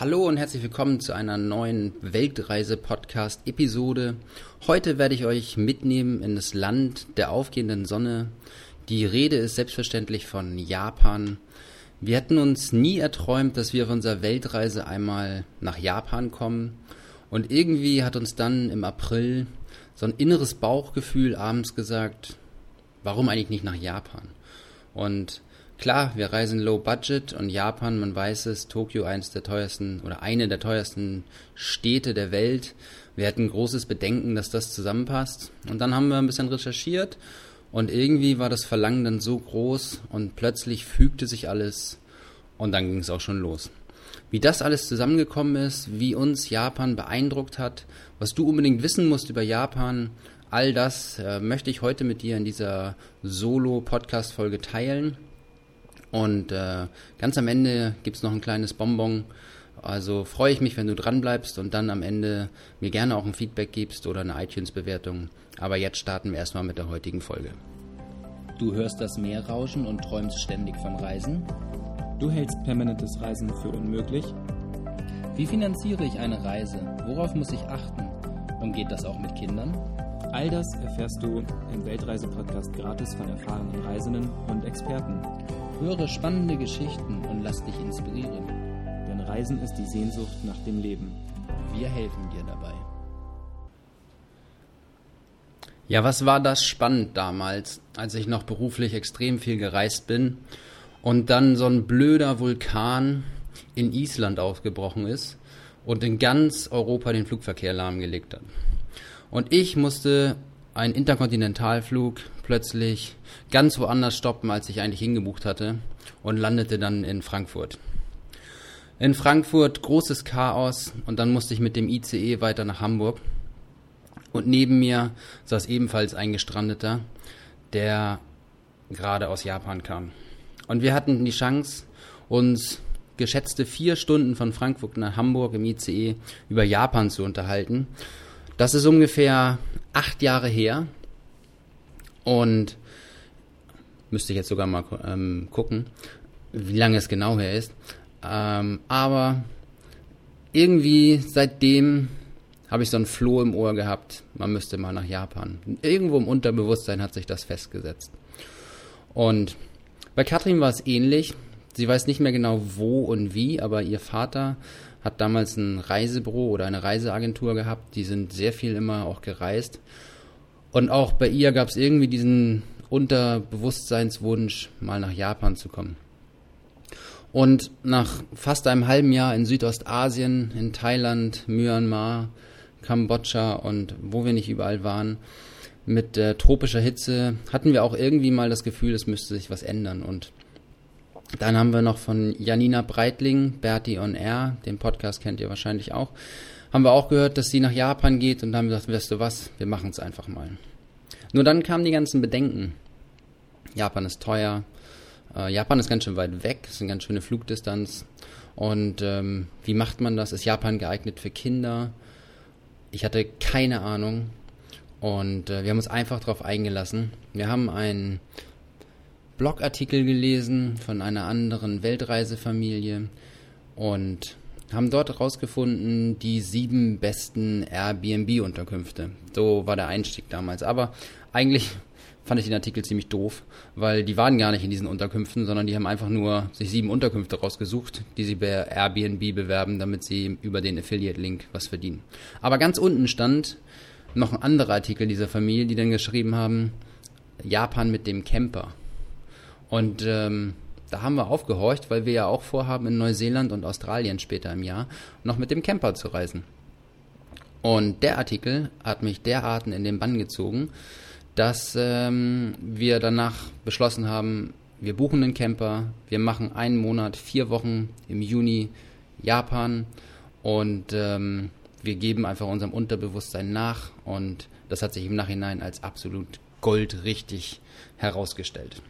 Hallo und herzlich willkommen zu einer neuen Weltreise-Podcast-Episode. Heute werde ich euch mitnehmen in das Land der aufgehenden Sonne. Die Rede ist selbstverständlich von Japan. Wir hätten uns nie erträumt, dass wir auf unserer Weltreise einmal nach Japan kommen. Und irgendwie hat uns dann im April so ein inneres Bauchgefühl abends gesagt, warum eigentlich nicht nach Japan? Und Klar, wir reisen low budget und Japan, man weiß es, Tokio eines der teuersten oder eine der teuersten Städte der Welt. Wir hatten großes Bedenken, dass das zusammenpasst. Und dann haben wir ein bisschen recherchiert und irgendwie war das Verlangen dann so groß und plötzlich fügte sich alles und dann ging es auch schon los. Wie das alles zusammengekommen ist, wie uns Japan beeindruckt hat, was du unbedingt wissen musst über Japan, all das äh, möchte ich heute mit dir in dieser Solo-Podcast-Folge teilen. Und äh, ganz am Ende gibt's noch ein kleines Bonbon. Also freue ich mich, wenn du dran bleibst und dann am Ende mir gerne auch ein Feedback gibst oder eine iTunes-Bewertung. Aber jetzt starten wir erstmal mit der heutigen Folge. Du hörst das Meer rauschen und träumst ständig von Reisen? Du hältst permanentes Reisen für unmöglich? Wie finanziere ich eine Reise? Worauf muss ich achten? Und geht das auch mit Kindern? All das erfährst du im Weltreise-Podcast gratis von erfahrenen Reisenden und Experten. Höre spannende Geschichten und lass dich inspirieren. Denn Reisen ist die Sehnsucht nach dem Leben. Wir helfen dir dabei. Ja, was war das spannend damals, als ich noch beruflich extrem viel gereist bin und dann so ein blöder Vulkan in Island aufgebrochen ist und in ganz Europa den Flugverkehr lahmgelegt hat. Und ich musste einen Interkontinentalflug plötzlich ganz woanders stoppen, als ich eigentlich hingebucht hatte und landete dann in Frankfurt. In Frankfurt großes Chaos und dann musste ich mit dem ICE weiter nach Hamburg. Und neben mir saß ebenfalls ein Gestrandeter, der gerade aus Japan kam. Und wir hatten die Chance, uns geschätzte vier Stunden von Frankfurt nach Hamburg im ICE über Japan zu unterhalten. Das ist ungefähr acht Jahre her. Und müsste ich jetzt sogar mal ähm, gucken, wie lange es genau her ist. Ähm, aber irgendwie seitdem habe ich so ein Floh im Ohr gehabt, man müsste mal nach Japan. Irgendwo im Unterbewusstsein hat sich das festgesetzt. Und bei Katrin war es ähnlich. Sie weiß nicht mehr genau wo und wie, aber ihr Vater hat damals ein Reisebüro oder eine Reiseagentur gehabt. Die sind sehr viel immer auch gereist. Und auch bei ihr gab es irgendwie diesen Unterbewusstseinswunsch, mal nach Japan zu kommen. Und nach fast einem halben Jahr in Südostasien, in Thailand, Myanmar, Kambodscha und wo wir nicht überall waren, mit äh, tropischer Hitze, hatten wir auch irgendwie mal das Gefühl, es müsste sich was ändern. Und dann haben wir noch von Janina Breitling, Bertie on Air, den Podcast kennt ihr wahrscheinlich auch, haben wir auch gehört, dass sie nach Japan geht und haben gesagt, weißt du was, wir machen es einfach mal. Nur dann kamen die ganzen Bedenken. Japan ist teuer, äh, Japan ist ganz schön weit weg, ist eine ganz schöne Flugdistanz. Und ähm, wie macht man das? Ist Japan geeignet für Kinder? Ich hatte keine Ahnung. Und äh, wir haben uns einfach darauf eingelassen. Wir haben einen Blogartikel gelesen von einer anderen Weltreisefamilie und haben dort herausgefunden, die sieben besten Airbnb-Unterkünfte. So war der Einstieg damals. Aber eigentlich fand ich den Artikel ziemlich doof, weil die waren gar nicht in diesen Unterkünften, sondern die haben einfach nur sich sieben Unterkünfte rausgesucht, die sie bei Airbnb bewerben, damit sie über den Affiliate-Link was verdienen. Aber ganz unten stand noch ein anderer Artikel dieser Familie, die dann geschrieben haben, Japan mit dem Camper. Und ähm, da haben wir aufgehorcht, weil wir ja auch vorhaben, in Neuseeland und Australien später im Jahr noch mit dem Camper zu reisen. Und der Artikel hat mich derarten in den Bann gezogen, dass ähm, wir danach beschlossen haben, wir buchen einen Camper, wir machen einen Monat, vier Wochen im Juni Japan und ähm, wir geben einfach unserem Unterbewusstsein nach und das hat sich im Nachhinein als absolut goldrichtig herausgestellt.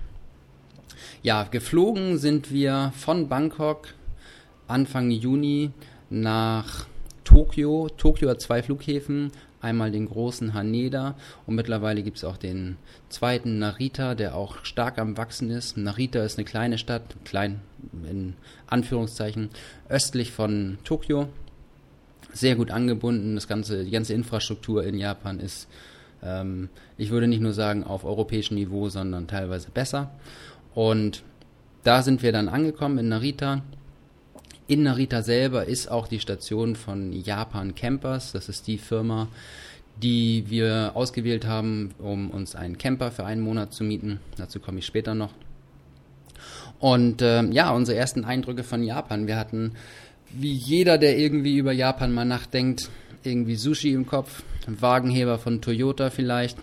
Ja, geflogen sind wir von Bangkok Anfang Juni nach Tokio. Tokio hat zwei Flughäfen, einmal den großen Haneda und mittlerweile gibt es auch den zweiten Narita, der auch stark am Wachsen ist. Narita ist eine kleine Stadt, klein in Anführungszeichen, östlich von Tokio. Sehr gut angebunden. Das ganze, die ganze Infrastruktur in Japan ist, ähm, ich würde nicht nur sagen auf europäischem Niveau, sondern teilweise besser. Und da sind wir dann angekommen in Narita. In Narita selber ist auch die Station von Japan Campers. Das ist die Firma, die wir ausgewählt haben, um uns einen Camper für einen Monat zu mieten. Dazu komme ich später noch. Und äh, ja, unsere ersten Eindrücke von Japan. Wir hatten, wie jeder, der irgendwie über Japan mal nachdenkt, irgendwie Sushi im Kopf, Wagenheber von Toyota vielleicht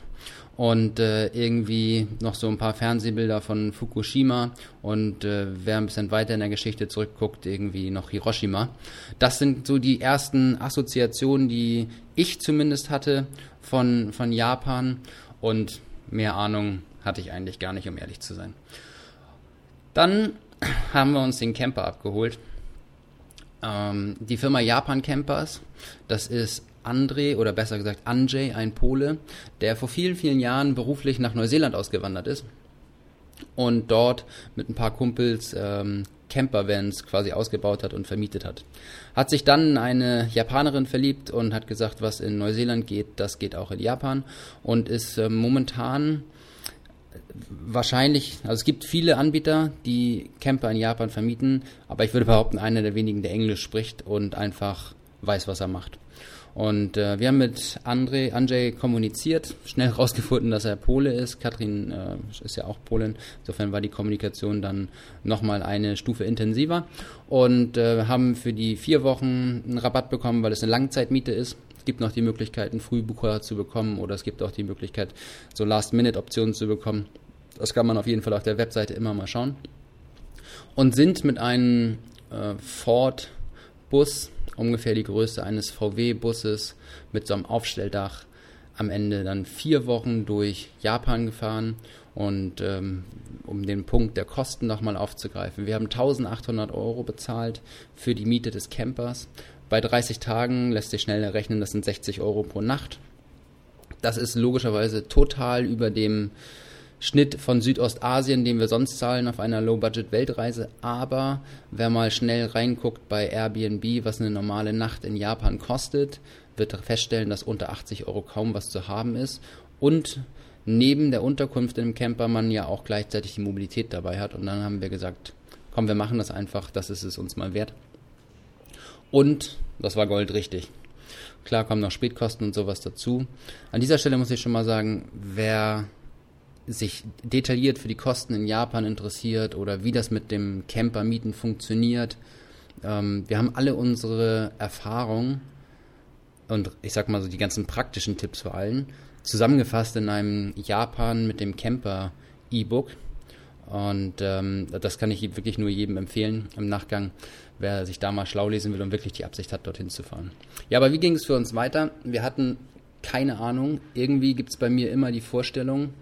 und äh, irgendwie noch so ein paar Fernsehbilder von Fukushima und äh, wer ein bisschen weiter in der Geschichte zurückguckt, irgendwie noch Hiroshima. Das sind so die ersten Assoziationen, die ich zumindest hatte von, von Japan und mehr Ahnung hatte ich eigentlich gar nicht, um ehrlich zu sein. Dann haben wir uns den Camper abgeholt. Ähm, die Firma Japan Campers, das ist André oder besser gesagt Andrzej, ein Pole, der vor vielen, vielen Jahren beruflich nach Neuseeland ausgewandert ist und dort mit ein paar Kumpels ähm, Campervans quasi ausgebaut hat und vermietet hat. Hat sich dann in eine Japanerin verliebt und hat gesagt, was in Neuseeland geht, das geht auch in Japan und ist äh, momentan wahrscheinlich, also es gibt viele Anbieter, die Camper in Japan vermieten, aber ich würde behaupten, einer der wenigen, der Englisch spricht und einfach weiß, was er macht. Und äh, wir haben mit André, Andrzej kommuniziert, schnell herausgefunden, dass er Pole ist. Katrin äh, ist ja auch Polin. Insofern war die Kommunikation dann nochmal eine Stufe intensiver. Und äh, haben für die vier Wochen einen Rabatt bekommen, weil es eine Langzeitmiete ist. Es gibt noch die Möglichkeit, einen Frühbucher zu bekommen oder es gibt auch die Möglichkeit, so Last-Minute-Optionen zu bekommen. Das kann man auf jeden Fall auf der Webseite immer mal schauen. Und sind mit einem äh, Ford-Bus ungefähr die Größe eines VW-Busses mit so einem Aufstelldach am Ende dann vier Wochen durch Japan gefahren und ähm, um den Punkt der Kosten nochmal aufzugreifen. Wir haben 1800 Euro bezahlt für die Miete des Campers. Bei 30 Tagen lässt sich schnell rechnen, das sind 60 Euro pro Nacht. Das ist logischerweise total über dem Schnitt von Südostasien, den wir sonst zahlen auf einer Low-Budget-Weltreise. Aber wer mal schnell reinguckt bei Airbnb, was eine normale Nacht in Japan kostet, wird feststellen, dass unter 80 Euro kaum was zu haben ist. Und neben der Unterkunft im Camper man ja auch gleichzeitig die Mobilität dabei hat. Und dann haben wir gesagt, komm, wir machen das einfach, das ist es uns mal wert. Und das war Gold richtig. Klar kommen noch Spätkosten und sowas dazu. An dieser Stelle muss ich schon mal sagen, wer sich detailliert für die Kosten in Japan interessiert oder wie das mit dem Campermieten funktioniert. Ähm, wir haben alle unsere Erfahrungen und ich sag mal so die ganzen praktischen Tipps vor allem zusammengefasst in einem Japan mit dem Camper E-Book. Und ähm, das kann ich wirklich nur jedem empfehlen im Nachgang, wer sich da mal schlau lesen will und wirklich die Absicht hat, dorthin zu fahren. Ja, aber wie ging es für uns weiter? Wir hatten keine Ahnung. Irgendwie gibt es bei mir immer die Vorstellung,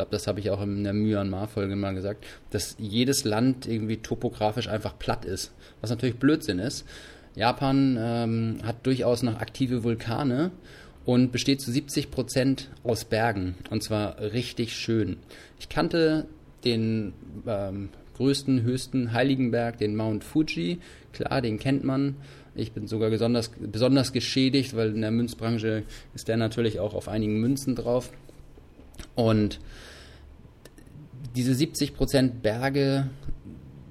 glaube, das habe ich auch in der Myanmar-Folge mal gesagt, dass jedes Land irgendwie topografisch einfach platt ist, was natürlich Blödsinn ist. Japan ähm, hat durchaus noch aktive Vulkane und besteht zu 70 Prozent aus Bergen und zwar richtig schön. Ich kannte den ähm, größten, höchsten Heiligenberg, den Mount Fuji. Klar, den kennt man. Ich bin sogar besonders, besonders geschädigt, weil in der Münzbranche ist der natürlich auch auf einigen Münzen drauf. Und diese 70 Prozent Berge,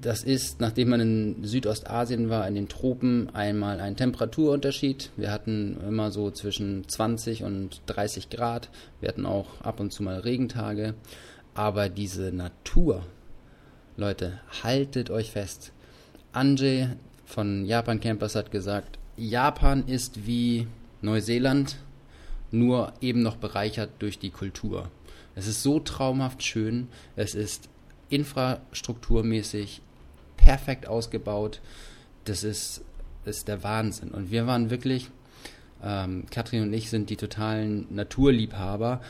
das ist, nachdem man in Südostasien war, in den Tropen, einmal ein Temperaturunterschied. Wir hatten immer so zwischen 20 und 30 Grad. Wir hatten auch ab und zu mal Regentage. Aber diese Natur, Leute, haltet euch fest. Anjay von Japan Campers hat gesagt, Japan ist wie Neuseeland, nur eben noch bereichert durch die Kultur. Es ist so traumhaft schön. Es ist infrastrukturmäßig perfekt ausgebaut. Das ist, ist der Wahnsinn. Und wir waren wirklich, ähm, Katrin und ich sind die totalen Naturliebhaber.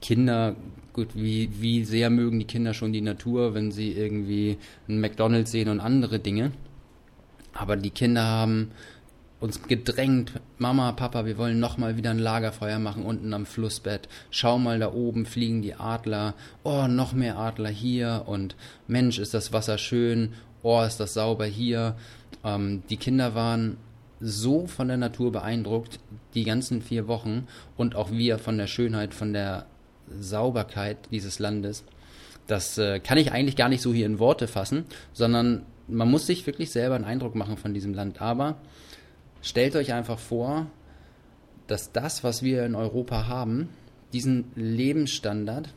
Kinder, gut, wie, wie sehr mögen die Kinder schon die Natur, wenn sie irgendwie einen McDonalds sehen und andere Dinge. Aber die Kinder haben uns gedrängt, Mama, Papa, wir wollen nochmal wieder ein Lagerfeuer machen unten am Flussbett. Schau mal da oben fliegen die Adler. Oh, noch mehr Adler hier und Mensch, ist das Wasser schön. oh, ist das sauber hier. Ähm, die Kinder waren so von der Natur beeindruckt, die ganzen vier Wochen und auch wir von der Schönheit, von der Sauberkeit dieses Landes. Das äh, kann ich eigentlich gar nicht so hier in Worte fassen, sondern man muss sich wirklich selber einen Eindruck machen von diesem Land. Aber stellt euch einfach vor, dass das, was wir in Europa haben, diesen Lebensstandard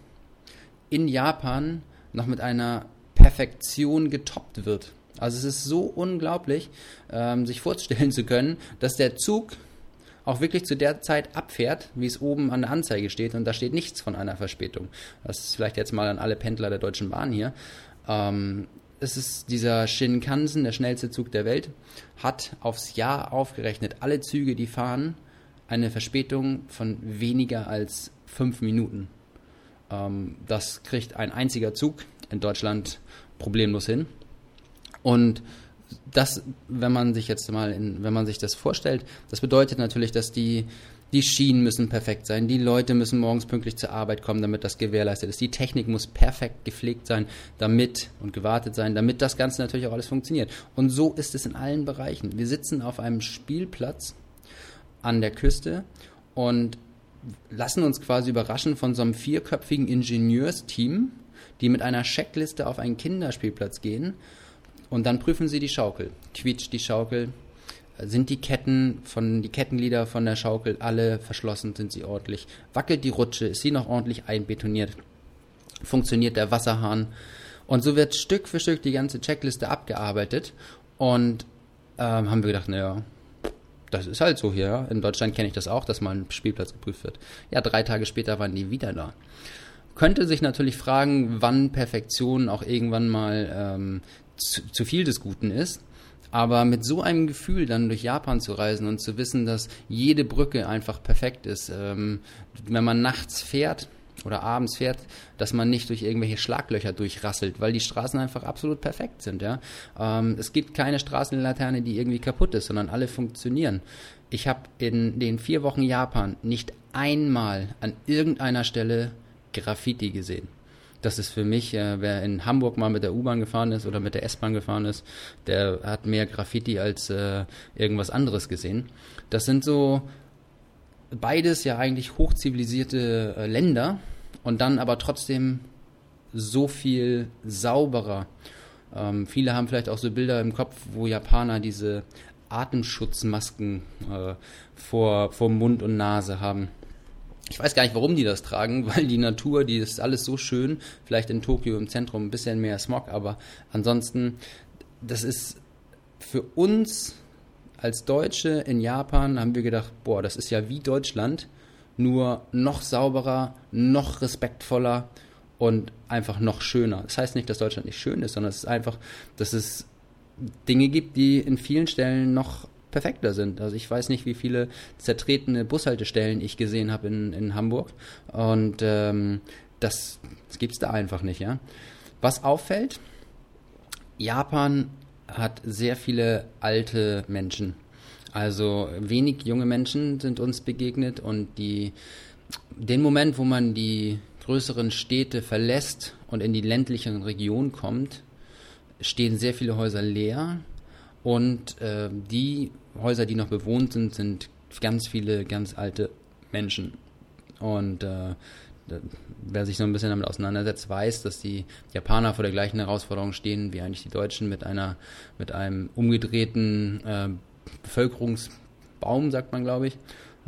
in Japan noch mit einer Perfektion getoppt wird. Also es ist so unglaublich, ähm, sich vorzustellen zu können, dass der Zug auch wirklich zu der Zeit abfährt, wie es oben an der Anzeige steht und da steht nichts von einer Verspätung. Das ist vielleicht jetzt mal an alle Pendler der Deutschen Bahn hier. Ähm, es ist dieser Shinkansen, der schnellste Zug der Welt, hat aufs Jahr aufgerechnet, alle Züge, die fahren, eine Verspätung von weniger als fünf Minuten. Ähm, das kriegt ein einziger Zug in Deutschland problemlos hin. Und das, wenn man sich jetzt mal, in, wenn man sich das vorstellt, das bedeutet natürlich, dass die, die Schienen müssen perfekt sein, die Leute müssen morgens pünktlich zur Arbeit kommen, damit das gewährleistet ist. Die Technik muss perfekt gepflegt sein, damit und gewartet sein, damit das Ganze natürlich auch alles funktioniert. Und so ist es in allen Bereichen. Wir sitzen auf einem Spielplatz an der Küste und lassen uns quasi überraschen von so einem vierköpfigen Ingenieursteam, die mit einer Checkliste auf einen Kinderspielplatz gehen und dann prüfen sie die Schaukel. Quietscht die Schaukel? Sind die Ketten von, die Kettenglieder von der Schaukel alle verschlossen? Sind sie ordentlich? Wackelt die Rutsche? Ist sie noch ordentlich einbetoniert? Funktioniert der Wasserhahn? Und so wird Stück für Stück die ganze Checkliste abgearbeitet. Und ähm, haben wir gedacht, naja, das ist halt so hier. In Deutschland kenne ich das auch, dass mal ein Spielplatz geprüft wird. Ja, drei Tage später waren die wieder da. Könnte sich natürlich fragen, wann Perfektion auch irgendwann mal ähm, zu, zu viel des Guten ist. Aber mit so einem Gefühl dann durch Japan zu reisen und zu wissen, dass jede Brücke einfach perfekt ist, ähm, wenn man nachts fährt oder abends fährt, dass man nicht durch irgendwelche Schlaglöcher durchrasselt, weil die Straßen einfach absolut perfekt sind. Ja? Ähm, es gibt keine Straßenlaterne, die irgendwie kaputt ist, sondern alle funktionieren. Ich habe in den vier Wochen Japan nicht einmal an irgendeiner Stelle Graffiti gesehen. Das ist für mich, äh, wer in Hamburg mal mit der U-Bahn gefahren ist oder mit der S-Bahn gefahren ist, der hat mehr Graffiti als äh, irgendwas anderes gesehen. Das sind so beides ja eigentlich hochzivilisierte äh, Länder und dann aber trotzdem so viel sauberer. Ähm, viele haben vielleicht auch so Bilder im Kopf, wo Japaner diese Atemschutzmasken äh, vor, vor Mund und Nase haben. Ich weiß gar nicht, warum die das tragen, weil die Natur, die ist alles so schön. Vielleicht in Tokio im Zentrum ein bisschen mehr Smog, aber ansonsten, das ist für uns als Deutsche in Japan haben wir gedacht, boah, das ist ja wie Deutschland, nur noch sauberer, noch respektvoller und einfach noch schöner. Das heißt nicht, dass Deutschland nicht schön ist, sondern es ist einfach, dass es Dinge gibt, die in vielen Stellen noch perfekter sind. Also ich weiß nicht, wie viele zertretene Bushaltestellen ich gesehen habe in, in Hamburg. Und ähm, das, das gibt es da einfach nicht, ja. Was auffällt, Japan hat sehr viele alte Menschen. Also wenig junge Menschen sind uns begegnet und die, den Moment, wo man die größeren Städte verlässt und in die ländlichen Regionen kommt, stehen sehr viele Häuser leer und äh, die Häuser, die noch bewohnt sind, sind ganz viele ganz alte Menschen. Und äh, wer sich so ein bisschen damit auseinandersetzt, weiß, dass die Japaner vor der gleichen Herausforderung stehen wie eigentlich die Deutschen mit einer mit einem umgedrehten äh, Bevölkerungsbaum, sagt man, glaube ich.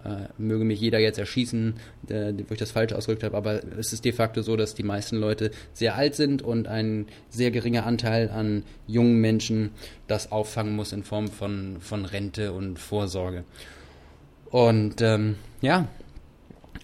Äh, möge mich jeder jetzt erschießen, äh, wo ich das falsch ausgedrückt habe, aber es ist de facto so, dass die meisten Leute sehr alt sind und ein sehr geringer Anteil an jungen Menschen das auffangen muss in Form von, von Rente und Vorsorge. Und ähm, ja,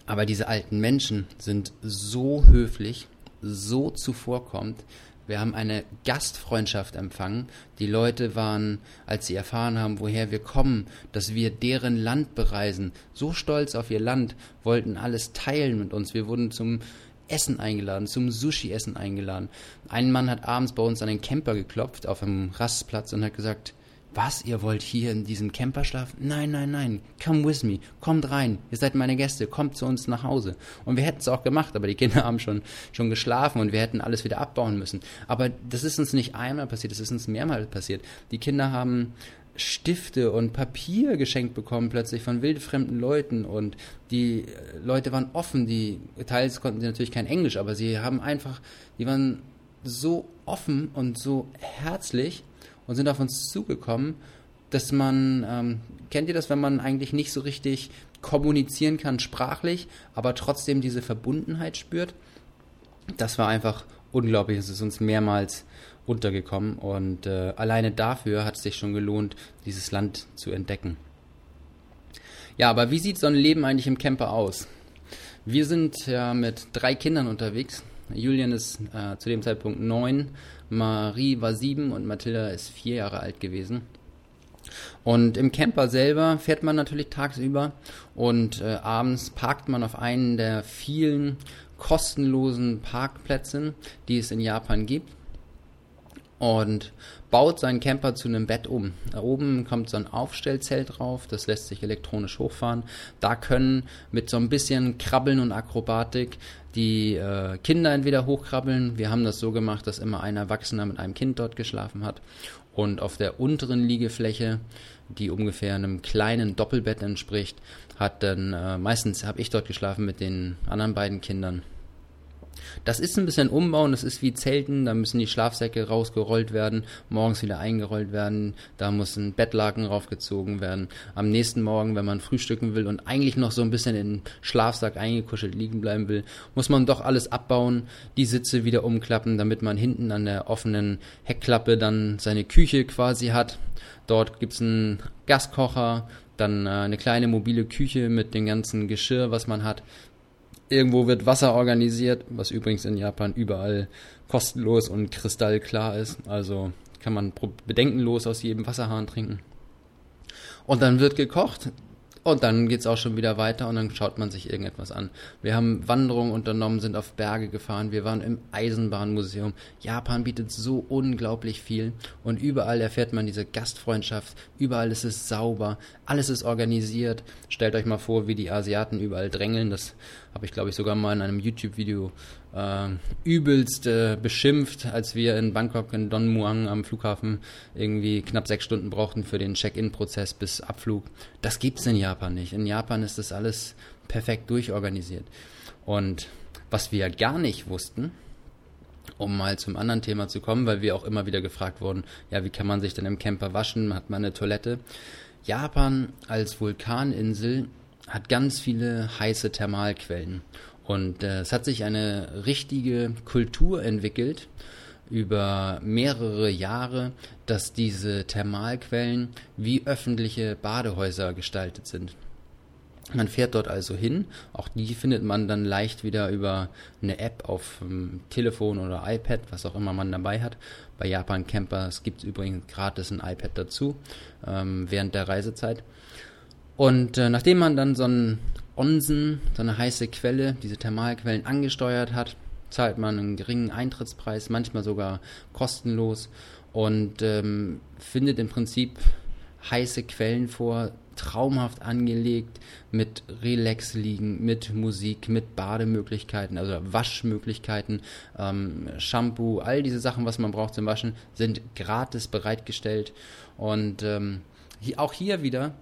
aber diese alten Menschen sind so höflich, so zuvorkommend, wir haben eine Gastfreundschaft empfangen. Die Leute waren, als sie erfahren haben, woher wir kommen, dass wir deren Land bereisen, so stolz auf ihr Land, wollten alles teilen mit uns. Wir wurden zum Essen eingeladen, zum Sushi-Essen eingeladen. Ein Mann hat abends bei uns an den Camper geklopft auf einem Rastplatz und hat gesagt, was, ihr wollt hier in diesem Camper schlafen? Nein, nein, nein, come with me, kommt rein, ihr seid meine Gäste, kommt zu uns nach Hause. Und wir hätten es auch gemacht, aber die Kinder haben schon, schon geschlafen und wir hätten alles wieder abbauen müssen. Aber das ist uns nicht einmal passiert, das ist uns mehrmals passiert. Die Kinder haben Stifte und Papier geschenkt bekommen plötzlich von wildfremden Leuten und die Leute waren offen, die teils konnten sie natürlich kein Englisch, aber sie haben einfach, die waren so offen und so herzlich und sind auf uns zugekommen, dass man, ähm, kennt ihr das, wenn man eigentlich nicht so richtig kommunizieren kann sprachlich, aber trotzdem diese Verbundenheit spürt? Das war einfach unglaublich. Es ist uns mehrmals untergekommen und äh, alleine dafür hat es sich schon gelohnt, dieses Land zu entdecken. Ja, aber wie sieht so ein Leben eigentlich im Camper aus? Wir sind ja mit drei Kindern unterwegs. Julian ist äh, zu dem Zeitpunkt neun, Marie war sieben und Mathilda ist vier Jahre alt gewesen. Und im Camper selber fährt man natürlich tagsüber und äh, abends parkt man auf einen der vielen kostenlosen Parkplätze, die es in Japan gibt und baut seinen Camper zu einem Bett um. Da oben kommt so ein Aufstellzelt drauf, das lässt sich elektronisch hochfahren. Da können mit so ein bisschen Krabbeln und Akrobatik die äh, Kinder entweder hochkrabbeln. Wir haben das so gemacht, dass immer ein Erwachsener mit einem Kind dort geschlafen hat. Und auf der unteren Liegefläche, die ungefähr einem kleinen Doppelbett entspricht, hat dann äh, meistens habe ich dort geschlafen mit den anderen beiden Kindern. Das ist ein bisschen umbauen, das ist wie Zelten, da müssen die Schlafsäcke rausgerollt werden, morgens wieder eingerollt werden, da muss ein Bettlaken raufgezogen werden. Am nächsten Morgen, wenn man frühstücken will und eigentlich noch so ein bisschen in den Schlafsack eingekuschelt liegen bleiben will, muss man doch alles abbauen, die Sitze wieder umklappen, damit man hinten an der offenen Heckklappe dann seine Küche quasi hat. Dort gibt's einen Gaskocher, dann äh, eine kleine mobile Küche mit dem ganzen Geschirr, was man hat. Irgendwo wird Wasser organisiert, was übrigens in Japan überall kostenlos und kristallklar ist. Also kann man bedenkenlos aus jedem Wasserhahn trinken. Und dann wird gekocht. Und dann geht's auch schon wieder weiter und dann schaut man sich irgendetwas an. Wir haben Wanderungen unternommen, sind auf Berge gefahren, wir waren im Eisenbahnmuseum. Japan bietet so unglaublich viel und überall erfährt man diese Gastfreundschaft, überall ist es sauber, alles ist organisiert. Stellt euch mal vor, wie die Asiaten überall drängeln, das habe ich glaube ich sogar mal in einem YouTube-Video äh, übelst äh, beschimpft, als wir in Bangkok in Don Muang am Flughafen irgendwie knapp sechs Stunden brauchten für den Check-in-Prozess bis Abflug. Das gibt's in Japan nicht. In Japan ist das alles perfekt durchorganisiert. Und was wir gar nicht wussten, um mal zum anderen Thema zu kommen, weil wir auch immer wieder gefragt wurden, ja, wie kann man sich denn im Camper waschen? Hat man eine Toilette? Japan als Vulkaninsel hat ganz viele heiße Thermalquellen. Und äh, es hat sich eine richtige Kultur entwickelt über mehrere Jahre, dass diese Thermalquellen wie öffentliche Badehäuser gestaltet sind. Man fährt dort also hin, auch die findet man dann leicht wieder über eine App auf dem Telefon oder iPad, was auch immer man dabei hat. Bei Japan Campers gibt es übrigens gratis ein iPad dazu ähm, während der Reisezeit. Und äh, nachdem man dann so einen Onsen, so eine heiße Quelle, diese Thermalquellen angesteuert hat, zahlt man einen geringen Eintrittspreis, manchmal sogar kostenlos und ähm, findet im Prinzip heiße Quellen vor, traumhaft angelegt mit Relax-Liegen, mit Musik, mit Bademöglichkeiten, also Waschmöglichkeiten, ähm, Shampoo, all diese Sachen, was man braucht zum Waschen, sind gratis bereitgestellt und ähm, hier, auch hier wieder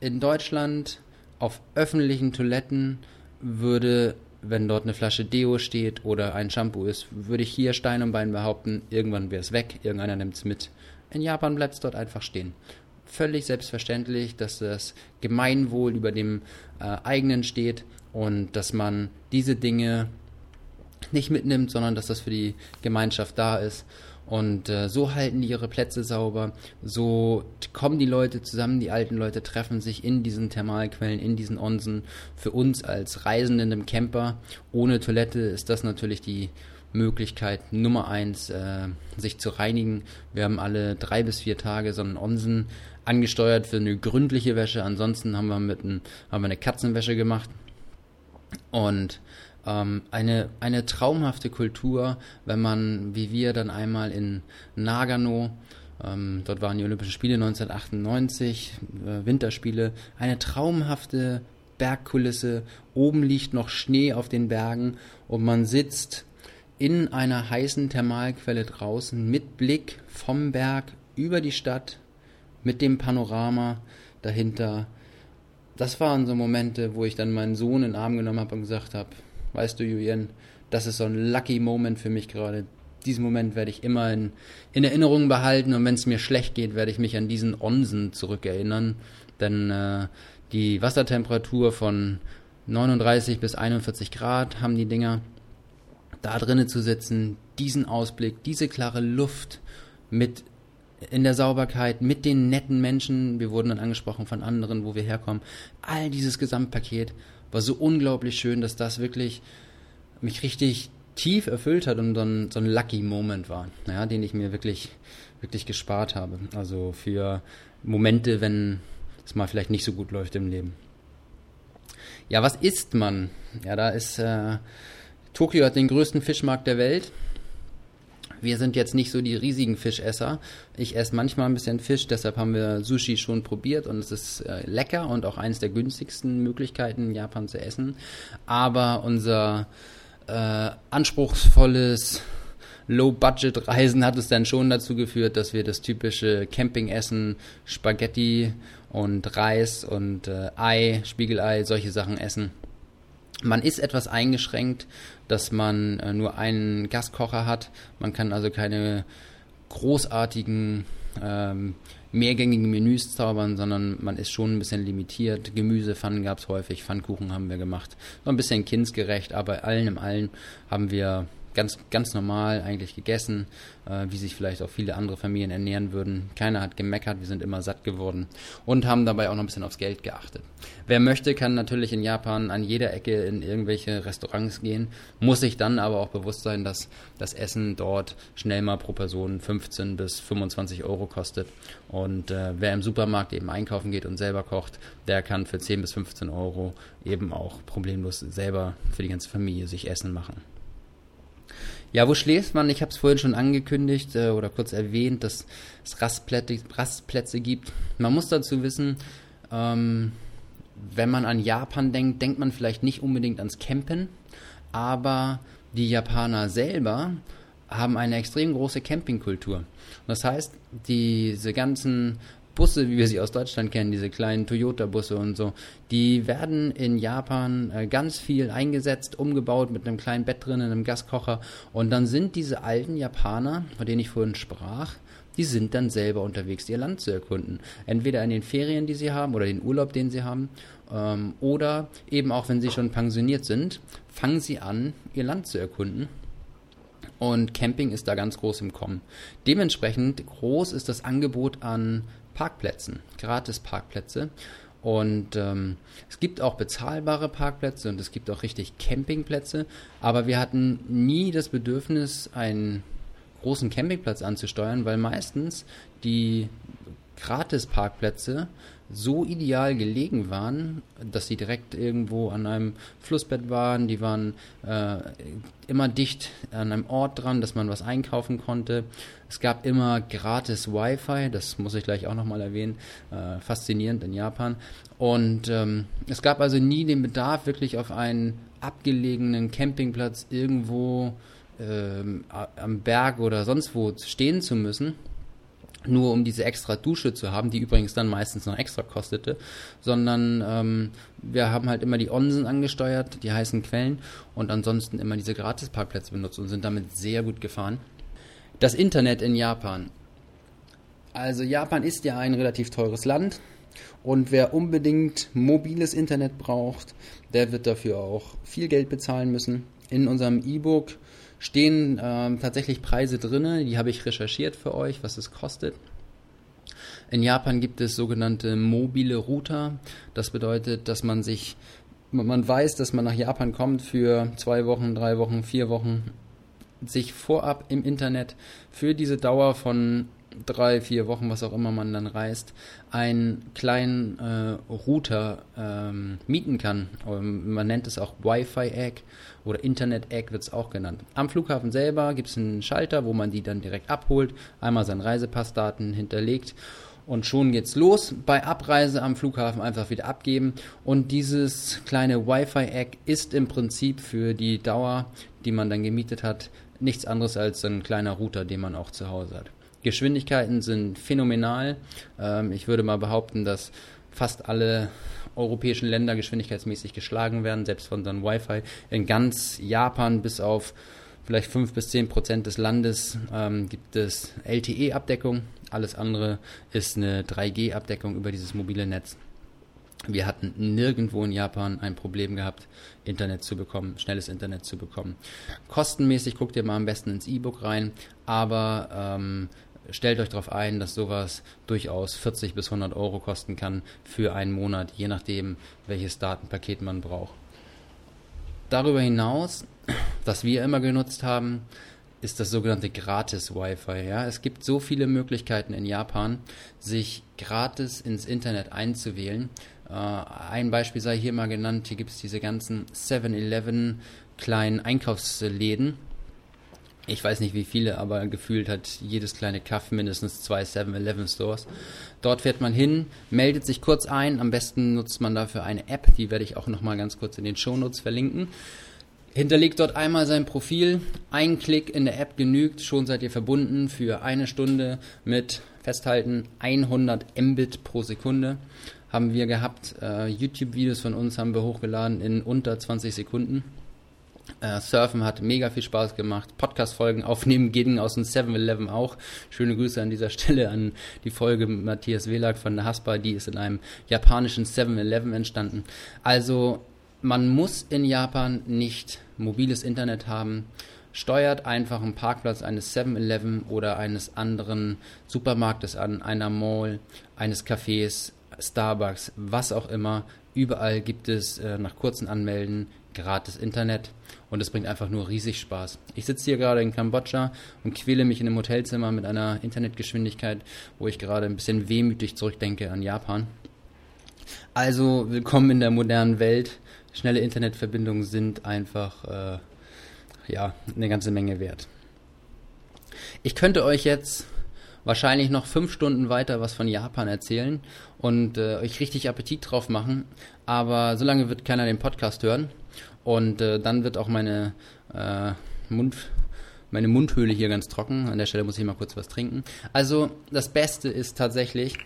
in Deutschland auf öffentlichen Toiletten würde, wenn dort eine Flasche Deo steht oder ein Shampoo ist, würde ich hier Stein und Bein behaupten, irgendwann wäre es weg, irgendeiner nimmt es mit. In Japan bleibt es dort einfach stehen. Völlig selbstverständlich, dass das Gemeinwohl über dem äh, eigenen steht und dass man diese Dinge nicht mitnimmt, sondern dass das für die Gemeinschaft da ist und äh, so halten die ihre Plätze sauber, so kommen die Leute zusammen, die alten Leute treffen sich in diesen Thermalquellen, in diesen Onsen. Für uns als Reisenden im Camper ohne Toilette ist das natürlich die Möglichkeit Nummer eins, äh, sich zu reinigen. Wir haben alle drei bis vier Tage so einen Onsen angesteuert für eine gründliche Wäsche. Ansonsten haben wir mit ein, haben wir eine Katzenwäsche gemacht und ähm, eine, eine traumhafte Kultur, wenn man, wie wir, dann einmal in Nagano Ähm, dort waren die Olympischen Spiele 1998, äh, Winterspiele, eine traumhafte Bergkulisse. Oben liegt noch Schnee auf den Bergen und man sitzt in einer heißen Thermalquelle draußen mit Blick vom Berg über die Stadt mit dem Panorama dahinter. Das waren so Momente, wo ich dann meinen Sohn in den Arm genommen habe und gesagt habe, weißt du, Julian, das ist so ein lucky Moment für mich gerade. Diesen Moment werde ich immer in, in Erinnerung behalten und wenn es mir schlecht geht, werde ich mich an diesen Onsen zurückerinnern. Denn äh, die Wassertemperatur von 39 bis 41 Grad haben die Dinger. Da drinnen zu sitzen, diesen Ausblick, diese klare Luft mit in der Sauberkeit, mit den netten Menschen, wir wurden dann angesprochen von anderen, wo wir herkommen. All dieses Gesamtpaket war so unglaublich schön, dass das wirklich mich richtig tief erfüllt hat und so ein, so ein Lucky Moment war, ja, den ich mir wirklich, wirklich gespart habe. Also für Momente, wenn es mal vielleicht nicht so gut läuft im Leben. Ja, was isst man? Ja, da ist äh, Tokio hat den größten Fischmarkt der Welt. Wir sind jetzt nicht so die riesigen Fischesser. Ich esse manchmal ein bisschen Fisch, deshalb haben wir Sushi schon probiert und es ist äh, lecker und auch eines der günstigsten Möglichkeiten in Japan zu essen. Aber unser äh, anspruchsvolles Low-Budget-Reisen hat es dann schon dazu geführt, dass wir das typische Campingessen, Spaghetti und Reis und äh, Ei, Spiegelei, solche Sachen essen. Man ist etwas eingeschränkt, dass man äh, nur einen Gaskocher hat. Man kann also keine großartigen ähm, mehrgängigen Menüs zaubern, sondern man ist schon ein bisschen limitiert. Gemüsepfannen gab es häufig, Pfannkuchen haben wir gemacht. So ein bisschen kindsgerecht, aber allen im allen haben wir ganz, ganz normal eigentlich gegessen, äh, wie sich vielleicht auch viele andere Familien ernähren würden. Keiner hat gemeckert, wir sind immer satt geworden und haben dabei auch noch ein bisschen aufs Geld geachtet. Wer möchte, kann natürlich in Japan an jeder Ecke in irgendwelche Restaurants gehen, muss sich dann aber auch bewusst sein, dass das Essen dort schnell mal pro Person 15 bis 25 Euro kostet. Und äh, wer im Supermarkt eben einkaufen geht und selber kocht, der kann für 10 bis 15 Euro eben auch problemlos selber für die ganze Familie sich Essen machen. Ja, wo schläft man? Ich habe es vorhin schon angekündigt äh, oder kurz erwähnt, dass es Rastplätze, Rastplätze gibt. Man muss dazu wissen, ähm, wenn man an Japan denkt, denkt man vielleicht nicht unbedingt ans Campen, aber die Japaner selber haben eine extrem große Campingkultur. Das heißt, diese ganzen Busse, wie wir sie aus Deutschland kennen, diese kleinen Toyota-Busse und so, die werden in Japan äh, ganz viel eingesetzt, umgebaut mit einem kleinen Bett drin, einem Gaskocher. Und dann sind diese alten Japaner, von denen ich vorhin sprach, die sind dann selber unterwegs, ihr Land zu erkunden. Entweder in den Ferien, die sie haben, oder den Urlaub, den sie haben, ähm, oder eben auch, wenn sie schon pensioniert sind, fangen sie an, ihr Land zu erkunden. Und Camping ist da ganz groß im Kommen. Dementsprechend groß ist das Angebot an Parkplätzen, gratis Parkplätze. Und ähm, es gibt auch bezahlbare Parkplätze und es gibt auch richtig Campingplätze. Aber wir hatten nie das Bedürfnis, einen großen Campingplatz anzusteuern, weil meistens die Gratis-Parkplätze so ideal gelegen waren, dass sie direkt irgendwo an einem Flussbett waren. Die waren äh, immer dicht an einem Ort dran, dass man was einkaufen konnte. Es gab immer gratis Wi-Fi, das muss ich gleich auch nochmal erwähnen. Äh, faszinierend in Japan. Und ähm, es gab also nie den Bedarf, wirklich auf einen abgelegenen Campingplatz irgendwo ähm, am Berg oder sonst wo stehen zu müssen nur um diese extra Dusche zu haben, die übrigens dann meistens noch extra kostete, sondern ähm, wir haben halt immer die Onsen angesteuert, die heißen Quellen und ansonsten immer diese Gratisparkplätze benutzt und sind damit sehr gut gefahren. Das Internet in Japan. Also Japan ist ja ein relativ teures Land und wer unbedingt mobiles Internet braucht, der wird dafür auch viel Geld bezahlen müssen. In unserem E-Book stehen ähm, tatsächlich Preise drin, die habe ich recherchiert für euch, was es kostet. In Japan gibt es sogenannte mobile Router. Das bedeutet, dass man sich, man weiß, dass man nach Japan kommt für zwei Wochen, drei Wochen, vier Wochen, sich vorab im Internet für diese Dauer von drei, vier Wochen, was auch immer man dann reist, einen kleinen äh, Router ähm, mieten kann. Ähm, man nennt es auch Wi-Fi-Egg oder Internet-Egg wird es auch genannt. Am Flughafen selber gibt es einen Schalter, wo man die dann direkt abholt, einmal seine Reisepassdaten hinterlegt und schon geht's los. Bei Abreise am Flughafen einfach wieder abgeben. Und dieses kleine Wi-Fi-Egg ist im Prinzip für die Dauer, die man dann gemietet hat, nichts anderes als ein kleiner Router, den man auch zu Hause hat. Geschwindigkeiten sind phänomenal. Ähm, ich würde mal behaupten, dass fast alle europäischen Länder geschwindigkeitsmäßig geschlagen werden, selbst von dann Wi-Fi. In ganz Japan bis auf vielleicht 5 bis 10 Prozent des Landes ähm, gibt es LTE-Abdeckung. Alles andere ist eine 3G-Abdeckung über dieses mobile Netz. Wir hatten nirgendwo in Japan ein Problem gehabt, Internet zu bekommen, schnelles Internet zu bekommen. Kostenmäßig guckt ihr mal am besten ins E-Book rein, aber ähm, stellt euch darauf ein, dass sowas durchaus 40 bis 100 Euro kosten kann für einen Monat, je nachdem, welches Datenpaket man braucht. Darüber hinaus, was wir immer genutzt haben, ist das sogenannte gratis Wi-Fi. Ja? Es gibt so viele Möglichkeiten in Japan, sich gratis ins Internet einzuwählen. Äh, ein Beispiel sei hier mal genannt, hier gibt es diese ganzen 7-Eleven kleinen Einkaufsläden. Ich weiß nicht wie viele, aber gefühlt hat jedes kleine Kaff mindestens zwei 7-Eleven Stores. Dort fährt man hin, meldet sich kurz ein. Am besten nutzt man dafür eine App, die werde ich auch nochmal ganz kurz in den Shownotes verlinken. Hinterlegt dort einmal sein Profil, ein Klick in der App genügt, schon seid ihr verbunden für eine Stunde mit, festhalten, 100 Mbit pro Sekunde haben wir gehabt. Äh, YouTube-Videos von uns haben wir hochgeladen in unter 20 Sekunden. Äh, Surfen hat mega viel Spaß gemacht. Podcast-Folgen aufnehmen ging aus dem 7-Eleven auch. Schöne Grüße an dieser Stelle an die Folge mit Matthias Welag von der Haspa. Die ist in einem japanischen 7-Eleven entstanden. Also man muss in Japan nicht mobiles Internet haben. Steuert einfach einen Parkplatz eines 7-Eleven oder eines anderen Supermarktes an, einer Mall, eines Cafés, Starbucks, was auch immer. Überall gibt es äh, nach kurzen Anmelden gratis Internet und es bringt einfach nur riesig Spaß. Ich sitze hier gerade in Kambodscha und quäle mich in einem Hotelzimmer mit einer Internetgeschwindigkeit, wo ich gerade ein bisschen wehmütig zurückdenke an Japan. Also willkommen in der modernen Welt schnelle Internetverbindungen sind einfach äh, ja eine ganze Menge wert. Ich könnte euch jetzt wahrscheinlich noch fünf Stunden weiter was von Japan erzählen und äh, euch richtig Appetit drauf machen, aber so lange wird keiner den Podcast hören und äh, dann wird auch meine äh, Mund meine Mundhöhle hier ganz trocken. An der Stelle muss ich mal kurz was trinken. Also das Beste ist tatsächlich,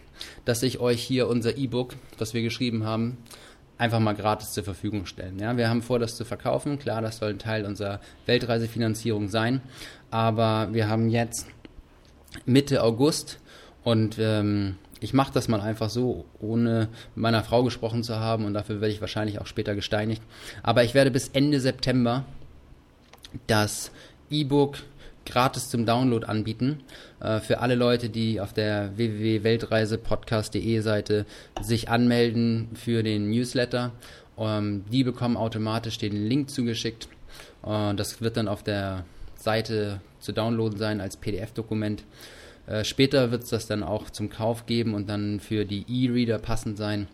dass ich euch hier unser E-Book, was wir geschrieben haben, einfach mal gratis zur Verfügung stellen. Ja, wir haben vor, das zu verkaufen. Klar, das soll ein Teil unserer Weltreisefinanzierung sein. Aber wir haben jetzt Mitte August und ähm, ich mache das mal einfach so, ohne mit meiner Frau gesprochen zu haben und dafür werde ich wahrscheinlich auch später gesteinigt. Aber ich werde bis Ende September das E-Book gratis zum Download anbieten. Äh, für alle Leute, die auf der www.weltreisepodcast.de Seite sich anmelden für den Newsletter. Ähm, die bekommen automatisch den Link zugeschickt. Äh, das wird dann auf der Seite zu downloaden sein als PDF-Dokument. Äh, später wird es das dann auch zum Kauf geben und dann für die E-Reader passend sein.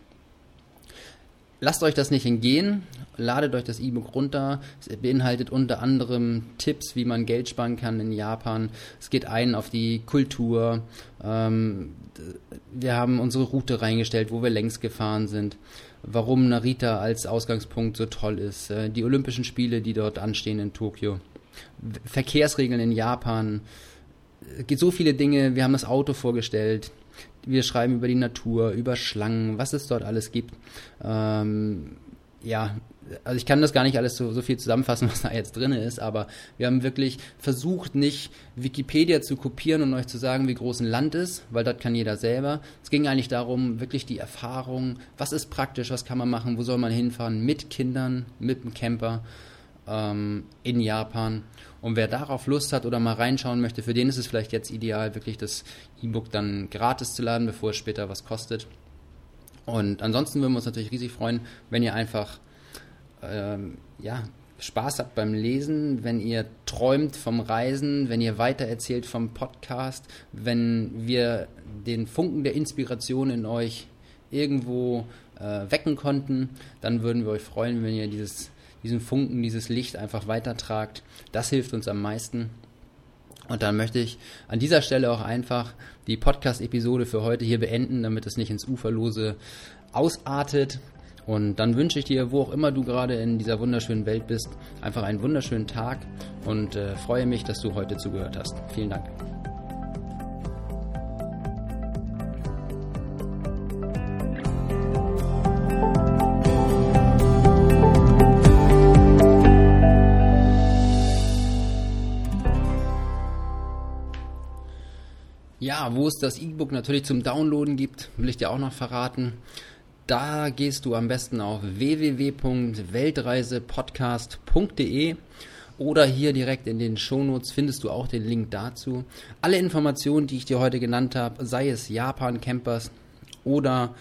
Lasst euch das nicht entgehen, ladet euch das E-Book runter. Es beinhaltet unter anderem Tipps, wie man Geld sparen kann in Japan. Es geht ein auf die Kultur. Ähm, wir haben unsere Route reingestellt, wo wir längst gefahren sind. Warum Narita als Ausgangspunkt so toll ist. Äh, die Olympischen Spiele, die dort anstehen in Tokio. Verkehrsregeln in Japan. Es gibt so viele Dinge. Wir haben das Auto vorgestellt wir schreiben über die Natur, über Schlangen, was es dort alles gibt. Ähm, ja, also ich kann das gar nicht alles so, so viel zusammenfassen, was da jetzt drin ist, aber wir haben wirklich versucht, nicht Wikipedia zu kopieren und euch zu sagen, wie groß ein Land ist, weil das kann jeder selber. Es ging eigentlich darum, wirklich die Erfahrung, was ist praktisch, was kann man machen, wo soll man hinfahren, mit Kindern, mit dem Camper ähm, in Japan. Und wer darauf Lust hat oder mal reinschauen möchte, für den ist es vielleicht jetzt ideal, wirklich das E-Book dann gratis zu laden, bevor es später was kostet. Und ansonsten würden wir uns natürlich riesig freuen, wenn ihr einfach ähm, ja, Spaß habt beim Lesen, wenn ihr träumt vom Reisen, wenn ihr weitererzählt vom Podcast, wenn wir den Funken der Inspiration in euch irgendwo äh, wecken konnten, dann würden wir euch freuen, wenn ihr dieses, diesen Funken, dieses Licht einfach weitertragt. Das hilft uns am meisten. Und dann möchte ich an dieser Stelle auch einfach die Podcast-Episode für heute hier beenden, damit es nicht ins Uferlose ausartet. Und dann wünsche ich dir, wo auch immer du gerade in dieser wunderschönen Welt bist, einfach einen wunderschönen Tag und äh, freue mich, dass du heute zugehört hast. Vielen Dank. Wo es das E-Book natürlich zum Downloaden gibt, will ich dir auch noch verraten. Da gehst du am besten auf www.weltreisepodcast.de oder hier direkt in den Shownotes findest du auch den Link dazu. Alle Informationen, die ich dir heute genannt habe, sei es Japan Campers oder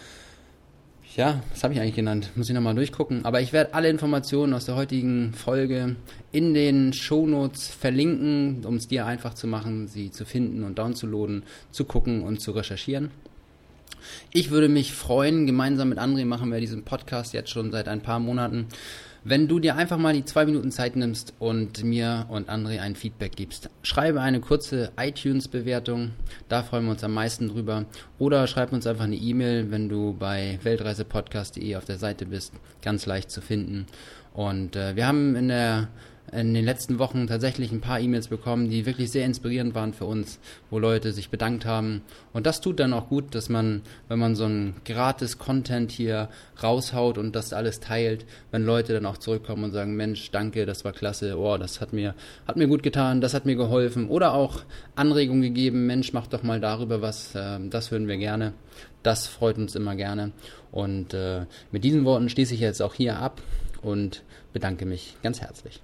ja, was habe ich eigentlich genannt? Muss ich nochmal durchgucken. Aber ich werde alle Informationen aus der heutigen Folge in den Shownotes verlinken, um es dir einfach zu machen, sie zu finden und downzuladen, zu gucken und zu recherchieren. Ich würde mich freuen, gemeinsam mit André machen wir diesen Podcast jetzt schon seit ein paar Monaten wenn du dir einfach mal die zwei Minuten Zeit nimmst und mir und André ein Feedback gibst. Schreibe eine kurze iTunes-Bewertung, da freuen wir uns am meisten drüber. Oder schreib uns einfach eine E-Mail, wenn du bei weltreisepodcast.de auf der Seite bist, ganz leicht zu finden. Und äh, wir haben in der in den letzten Wochen tatsächlich ein paar E-Mails bekommen, die wirklich sehr inspirierend waren für uns, wo Leute sich bedankt haben. Und das tut dann auch gut, dass man, wenn man so ein gratis Content hier raushaut und das alles teilt, wenn Leute dann auch zurückkommen und sagen, Mensch, danke, das war klasse, oh, das hat mir, hat mir gut getan, das hat mir geholfen. Oder auch Anregungen gegeben, Mensch, mach doch mal darüber was, äh, das hören wir gerne. Das freut uns immer gerne. Und äh, mit diesen Worten schließe ich jetzt auch hier ab und bedanke mich ganz herzlich.